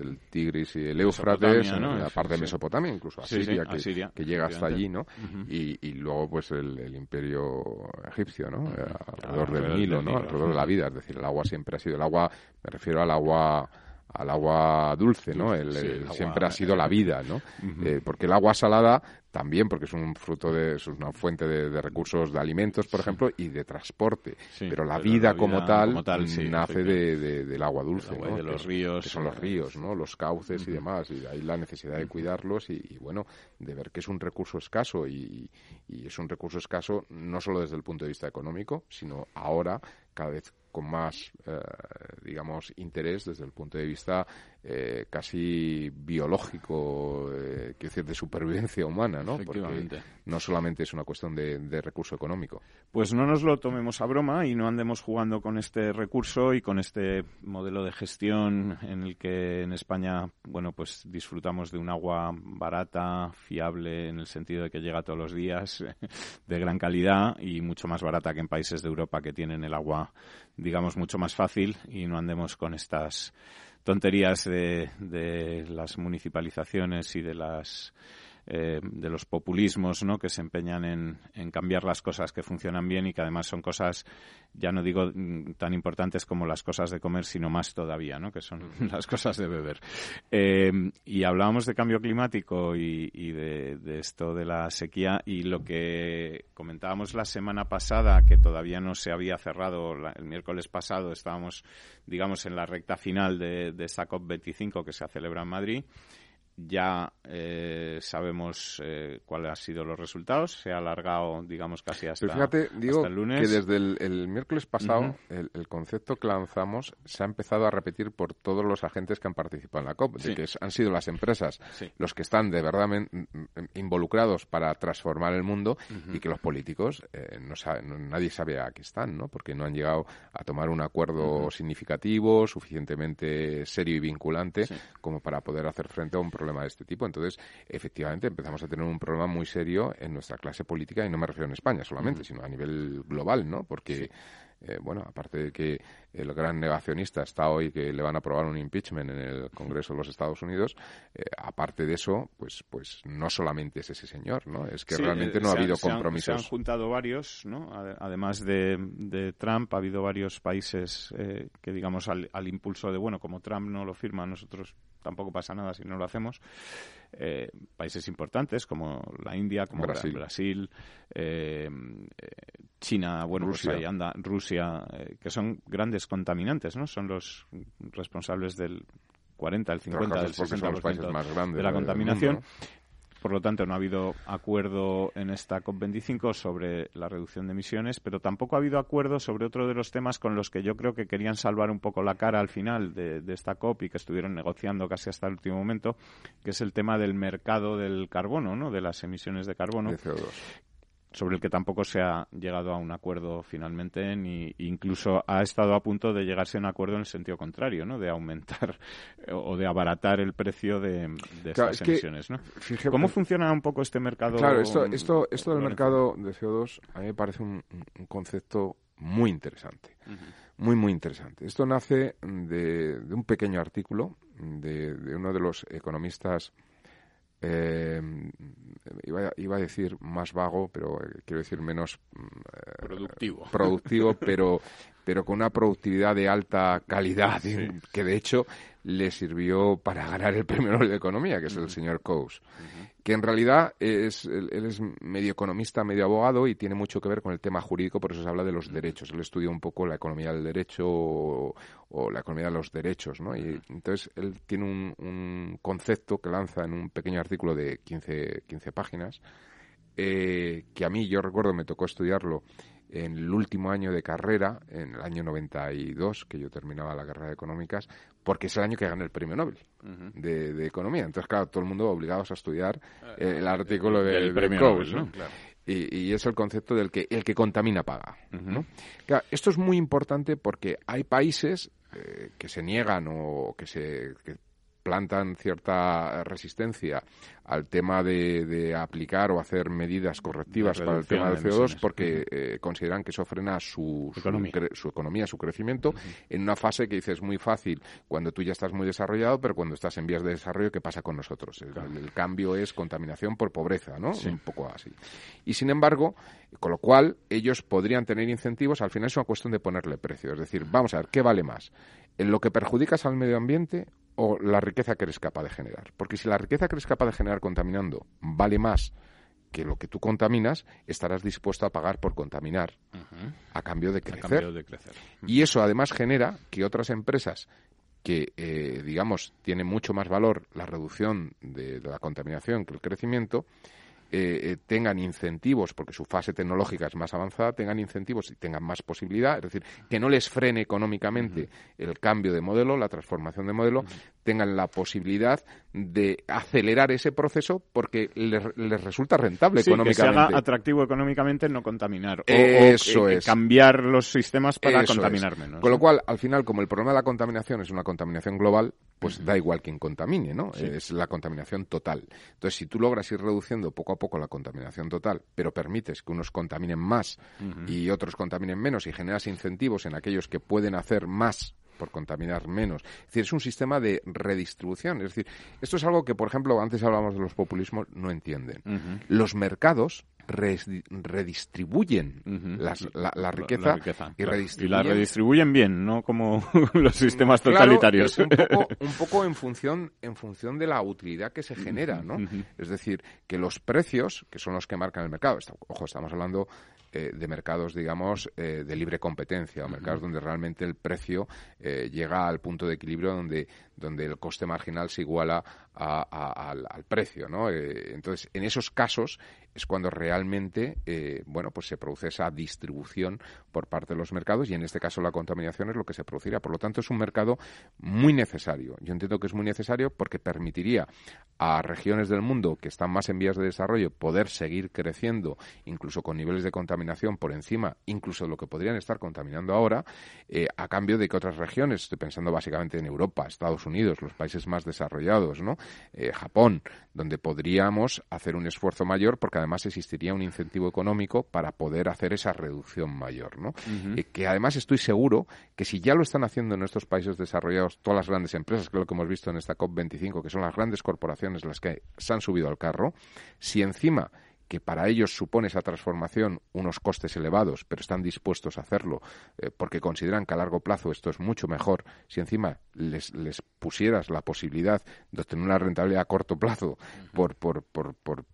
el Tigris y el Éufrates, ¿no? la parte de. Mesopotamia, incluso Sí, sí, Asiria, que, Asiria, que llega hasta allí, ¿no? y, y luego, pues, el, el imperio egipcio, ¿no? Eh, alrededor del alrededor Nilo, del ¿no? Alrededor de la vida, es decir, el agua siempre ha sido el agua, me refiero al agua al agua dulce, ¿no? El- sí, el- el agua, siempre ha sido la vida, ¿no? Eh, porque el agua salada también, porque es un fruto de, es una fuente de, de recursos de alimentos, por ejemplo, y de transporte. Sí, pero la pero vida, la como tal, como tal, sí, nace de, de- del agua dulce, agua ¿no? de Que los es- ríos, que son los ríos, ¿no? Los cauces y demás, y de ahí la necesidad de cuidarlos y, y, bueno, de ver que es un recurso escaso y, y es un recurso escaso no solo desde el punto de vista económico, sino ahora cada vez con más, eh, digamos, interés desde el punto de vista eh, casi biológico, eh, quiero decir, de supervivencia humana, ¿no? Porque Efectivamente. no solamente es una cuestión de, de recurso económico. Pues no nos lo tomemos a broma y no andemos jugando con este recurso y con este modelo de gestión en el que en España, bueno, pues disfrutamos de un agua barata, fiable, en el sentido de que llega todos los días, de gran calidad y mucho más barata que en países de Europa que tienen el agua, digamos, mucho más fácil y no andemos con estas tonterías de, de las municipalizaciones y de las eh, de los populismos ¿no? que se empeñan en, en cambiar las cosas que funcionan bien y que además son cosas, ya no digo mm, tan importantes como las cosas de comer, sino más todavía, ¿no? que son las cosas de beber. Eh, y hablábamos de cambio climático y, y de, de esto de la sequía y lo que comentábamos la semana pasada, que todavía no se había cerrado, la- el miércoles pasado estábamos, digamos, en la recta final de, de esta COP25 que se celebra en Madrid ya eh, sabemos eh, cuáles han sido los resultados. Se ha alargado, digamos, casi hasta, Pero fíjate, digo hasta el lunes. que desde el, el miércoles pasado el, el concepto que lanzamos se ha empezado a repetir por todos los agentes que han participado en la COP, Sí. de que han sido las empresas Sí. los que están de verdad involucrados para transformar el mundo y que los políticos eh, no sabe- no- nadie sabe a qué están, ¿no? Porque no han llegado a tomar un acuerdo significativo, suficientemente serio y vinculante como para poder hacer frente a un problema de este tipo. Entonces, efectivamente, empezamos a tener un problema muy serio en nuestra clase política, y no me refiero en España solamente, sino a nivel global, ¿no? Porque, eh, bueno, aparte de que el gran negacionista está hoy que le van a aprobar un impeachment en el Congreso de los Estados Unidos, eh, aparte de eso, pues, pues no solamente es ese señor, ¿no? Es que Sí, realmente eh, no ha han- habido se han- compromisos. Se han juntado varios, ¿no? Ade- Además de, de Trump, ha habido varios países eh, que, digamos, al, al impulso de, bueno, como Trump no lo firma, nosotros tampoco pasa nada si no lo hacemos. Eh, países importantes como la India, como Brasil. Bra- Brasil eh, eh, China, bueno, Rusia. pues ahí anda, Rusia, eh, que son grandes contaminantes, ¿no? Son los responsables del 40, el 50, del Trabajas porque son los 60% países más grandes de la contaminación. mundo, Por lo tanto, no ha habido acuerdo en esta COP25 sobre la reducción de emisiones, pero tampoco ha habido acuerdo sobre otro de los temas con los que yo creo que querían salvar un poco la cara al final de, esta COP y que estuvieron negociando casi hasta el último momento, que es el tema del mercado del carbono, ¿no? de las emisiones de carbono. De CO2. Sobre el que tampoco se ha llegado a un acuerdo finalmente, ni incluso ha estado a punto de llegarse a un acuerdo en el sentido contrario, ¿no? De aumentar o de abaratar el precio de, de Claro, estas es emisiones, ¿no? fíjate- ¿Cómo funciona un poco este mercado? Claro, esto, esto, esto del mercado de CO2 a mí me parece un, un concepto muy interesante. Muy, muy interesante. Esto nace de, de un pequeño artículo de, de uno de los economistas, eh, iba, iba a decir más vago, pero eh, quiero decir menos mm, eh, Productivo. productivo, pero, pero con una productividad de alta calidad, Sí. que de hecho le sirvió para ganar el premio Nobel de Economía, que es el señor Coase que en realidad es, él, es medio economista, medio abogado y tiene mucho que ver con el tema jurídico, por eso se habla de los derechos. Él estudia un poco la economía del derecho o, o la economía de los derechos, ¿no? Y entonces él tiene un, un concepto que lanza en un pequeño artículo de 15, 15 páginas, eh, que a mí, yo recuerdo, me tocó estudiarlo en el último año de carrera, en el año 92, que yo terminaba la carrera de económicas, porque es el año que gané el premio Nobel de, de economía. Entonces, claro, todo el mundo obligados a estudiar eh, el artículo de, del de premio Nobel, ¿no? ¿no? Claro. Y, y es el concepto del que el que contamina paga. ¿no? Claro, esto es muy importante porque hay países eh, que se niegan o que se que plantan cierta resistencia al tema de, aplicar o hacer medidas correctivas para el tema del CO2 porque eh, consideran que eso frena su, su, economía. su, crecimiento, en una fase que dices es muy fácil cuando tú ya estás muy desarrollado, pero cuando estás en vías de desarrollo, ¿qué pasa con nosotros? El, cambio es contaminación por pobreza, ¿no? Un poco así. Y sin embargo, con lo cual ellos podrían tener incentivos, al final es una cuestión de ponerle precio. Es decir, vamos a ver, ¿qué vale más? ¿En lo que perjudicas al medio ambiente o la riqueza que eres capaz de generar. Porque si la riqueza que eres capaz de generar contaminando vale más que lo que tú contaminas, estarás dispuesto a pagar por contaminar a cambio de crecer. Y eso además genera que otras empresas que, eh, digamos, tienen mucho más valor la reducción de la contaminación que el crecimiento, eh, eh, tengan incentivos, porque su fase tecnológica es más avanzada, tengan incentivos y tengan más posibilidad, es decir, que no les frene económicamente el cambio de modelo, la transformación de modelo, tengan la posibilidad de acelerar ese proceso porque les, resulta rentable económicamente. Que se haga atractivo económicamente no contaminar. O, Eso es. cambiar los sistemas para contaminar menos. Con lo cual, al final, como el problema de la contaminación es una contaminación global, pues da igual quien contamine, ¿no? Es la contaminación total. Entonces, si tú logras ir reduciendo poco a poco la contaminación total, pero permites que unos contaminen más y otros contaminen menos y generas incentivos en aquellos que pueden hacer más por contaminar menos. Es decir, es un sistema de redistribución. Es decir, esto es algo que, por ejemplo, antes hablábamos de los populismos, no entienden. Los mercados redistribuyen la, riqueza y, redistribuyen. la redistribuyen bien, no como los sistemas totalitarios. un, poco, un poco, en función en función de la utilidad que se genera, ¿no? Es decir, que los precios, que son los que marcan el mercado, ojo, estamos hablando eh, de mercados, digamos, eh, de libre competencia, o mercados donde realmente el precio eh, llega al punto de equilibrio donde, donde el coste marginal se iguala al, precio, ¿no? entonces, en esos casos es cuando realmente, bueno, pues se produce esa distribución por parte de los mercados y en este caso la contaminación es lo que se produciría. Por lo tanto, es un mercado muy necesario. Yo entiendo que es muy necesario porque permitiría a regiones del mundo que están más en vías de desarrollo poder seguir creciendo, incluso con niveles de contaminación contaminación por encima incluso de lo que podrían estar contaminando ahora, eh, a cambio de que otras regiones, estoy pensando básicamente en Europa, Estados Unidos, los países más desarrollados, ¿no? Eh, Japón, donde podríamos hacer un esfuerzo mayor porque además existiría un incentivo económico para poder hacer esa reducción mayor, ¿no? Eh, que además estoy seguro que si ya lo están haciendo en estos países desarrollados todas las grandes empresas, que es lo que hemos visto en esta COP25, que son las grandes corporaciones las que se han subido al carro, si encima que para ellos supone esa transformación unos costes elevados, pero están dispuestos a hacerlo eh, porque consideran que a largo plazo esto es mucho mejor, si encima les, les pusieras la posibilidad de obtener una rentabilidad a corto plazo por, por, por, por,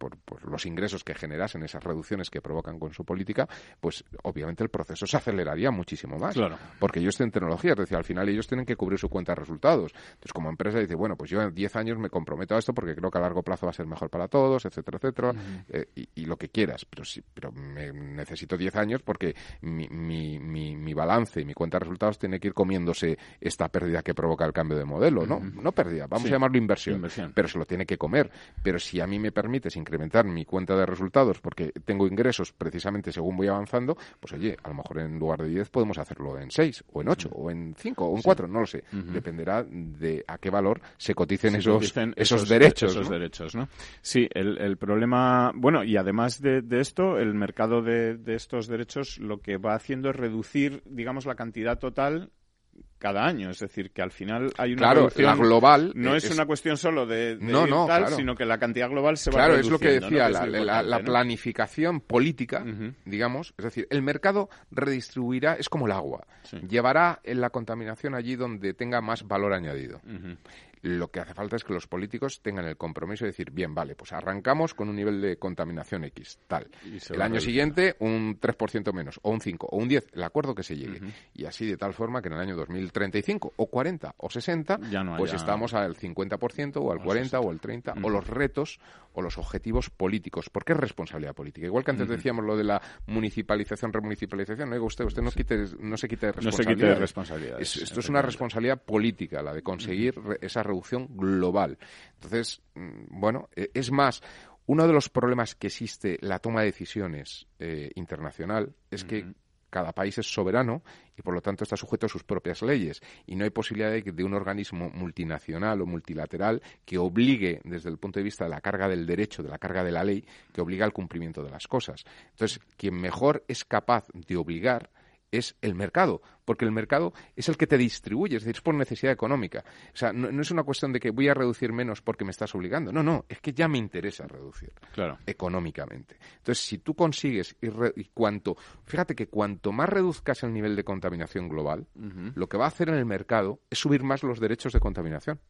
los ingresos que generasen esas reducciones que provocan con su política, pues obviamente el proceso se aceleraría muchísimo más. Claro. Porque ellos tienen tecnología, es decir, al final ellos tienen que cubrir su cuenta de resultados. Entonces, como empresa dice, bueno, pues yo en 10 años me comprometo a esto porque creo que a largo plazo va a ser mejor para todos, etcétera, etcétera y, lo que quieras, pero sí, pero me, necesito 10 años porque mi, mi, mi, balance y mi cuenta de resultados tiene que ir comiéndose esta pérdida que provoca el cambio de modelo, ¿no? No pérdida, vamos a llamarlo inversión, pero se lo tiene que comer. Pero si a mí me permites incrementar mi cuenta de resultados porque tengo ingresos precisamente según voy avanzando, pues oye, a lo mejor en lugar de 10 podemos hacerlo en 6 o en 8 o en 5 o en 4, no lo sé. Dependerá de a qué valor se coticen, esos, esos, derechos. Esos derechos, ¿no? Sí, el, el problema, bueno, y además de, esto, el mercado de, estos derechos lo que va haciendo es reducir, digamos, la cantidad total cada año. Es decir, que al final hay una claro, la global no es, una cuestión solo de, tal, sino que la cantidad global se va reduciendo. Claro, es lo que decía, la, planificación política, digamos, es decir, el mercado redistribuirá, es como el agua, llevará la contaminación allí donde tenga más valor añadido. Lo que hace falta es que los políticos tengan el compromiso de decir, bien, vale, pues arrancamos con un nivel de contaminación X, tal. El año siguiente un 3% menos, o un 5, o un 10, el acuerdo que se llegue. Y así de tal forma que en el año 2035, o 40, o 60, pues estamos al 50%, o al 40, o al 30, o los retos, o los objetivos políticos. Porque es responsabilidad política. Igual que antes decíamos lo de la municipalización, remunicipalización, no usted, usted no, quite, no se quite de responsabilidad. esto es una responsabilidad política, la de conseguir esa reducción global. Entonces, mm, bueno, e, es más, uno de los problemas que existe la toma de decisiones eh, internacional es que cada país es soberano y por lo tanto está sujeto a sus propias leyes y no hay posibilidad de, de un organismo multinacional o multilateral que obligue desde el punto de vista de la carga del derecho, de la carga de la ley, que obliga al cumplimiento de las cosas. Entonces, quien mejor es capaz de obligar es el mercado, porque el mercado es el que te distribuye, es decir, es por necesidad económica. O sea, no, es una cuestión de que voy a reducir menos porque me estás obligando. No, no, es que ya me interesa reducir claro. económicamente. Entonces, si tú consigues y, cuanto, fíjate que cuanto más reduzcas el nivel de contaminación global, lo que va a hacer en el mercado es subir más los derechos de contaminación.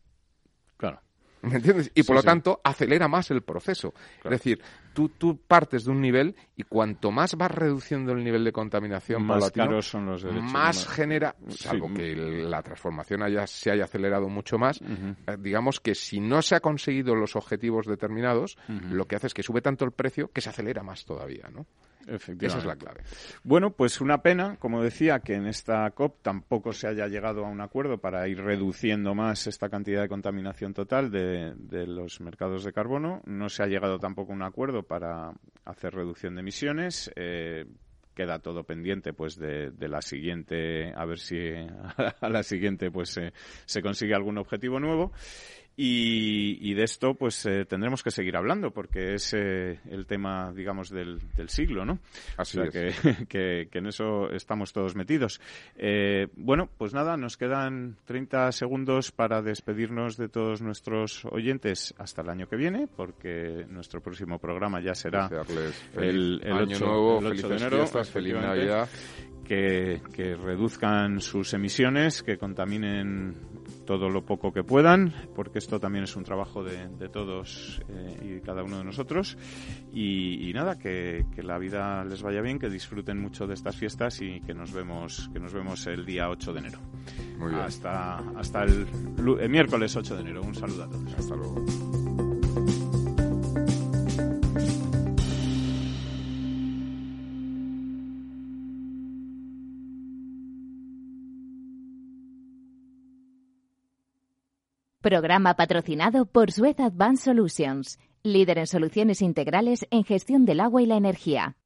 Claro. ¿Me entiendes? Y por lo tanto acelera más el proceso. Es decir, tú, tú partes de un nivel y cuanto más vas reduciendo el nivel de contaminación más caros son los derechos. Más genera, salvo que la transformación haya, se haya acelerado mucho más, eh, digamos que si no se ha conseguido los objetivos determinados, lo que hace es que sube tanto el precio que se acelera más todavía, ¿no? Esa es la clave. Bueno, pues una pena, como decía, que en esta COP tampoco se haya llegado a un acuerdo para ir reduciendo más esta cantidad de contaminación total de, los mercados de carbono. No se ha llegado tampoco a un acuerdo para hacer reducción de emisiones. Eh, queda todo pendiente pues de, la siguiente a ver si a la siguiente pues se consigue algún objetivo nuevo y, de esto, pues eh, tendremos que seguir hablando, porque es eh, el tema, digamos, del, del siglo, ¿no? Así o sea, que, que, en eso estamos todos metidos. Eh, bueno, pues nada, nos quedan 30 segundos para despedirnos de todos nuestros oyentes hasta el año que viene, porque nuestro próximo programa ya será el, el, 8, el 8 de enero. feliz Navidad. Que, que reduzcan sus emisiones, que contaminen todo lo poco que puedan, porque esto también es un trabajo de, todos eh, y cada uno de nosotros. Y, nada, que, la vida les vaya bien, que disfruten mucho de estas fiestas y que nos vemos, que nos vemos el día 8 de enero. Muy bien. Hasta, hasta el, el miércoles 8 de enero. Un saludo a todos. Hasta luego. Programa patrocinado por Suez Advanced Solutions, líder en soluciones integrales en gestión del agua y la energía.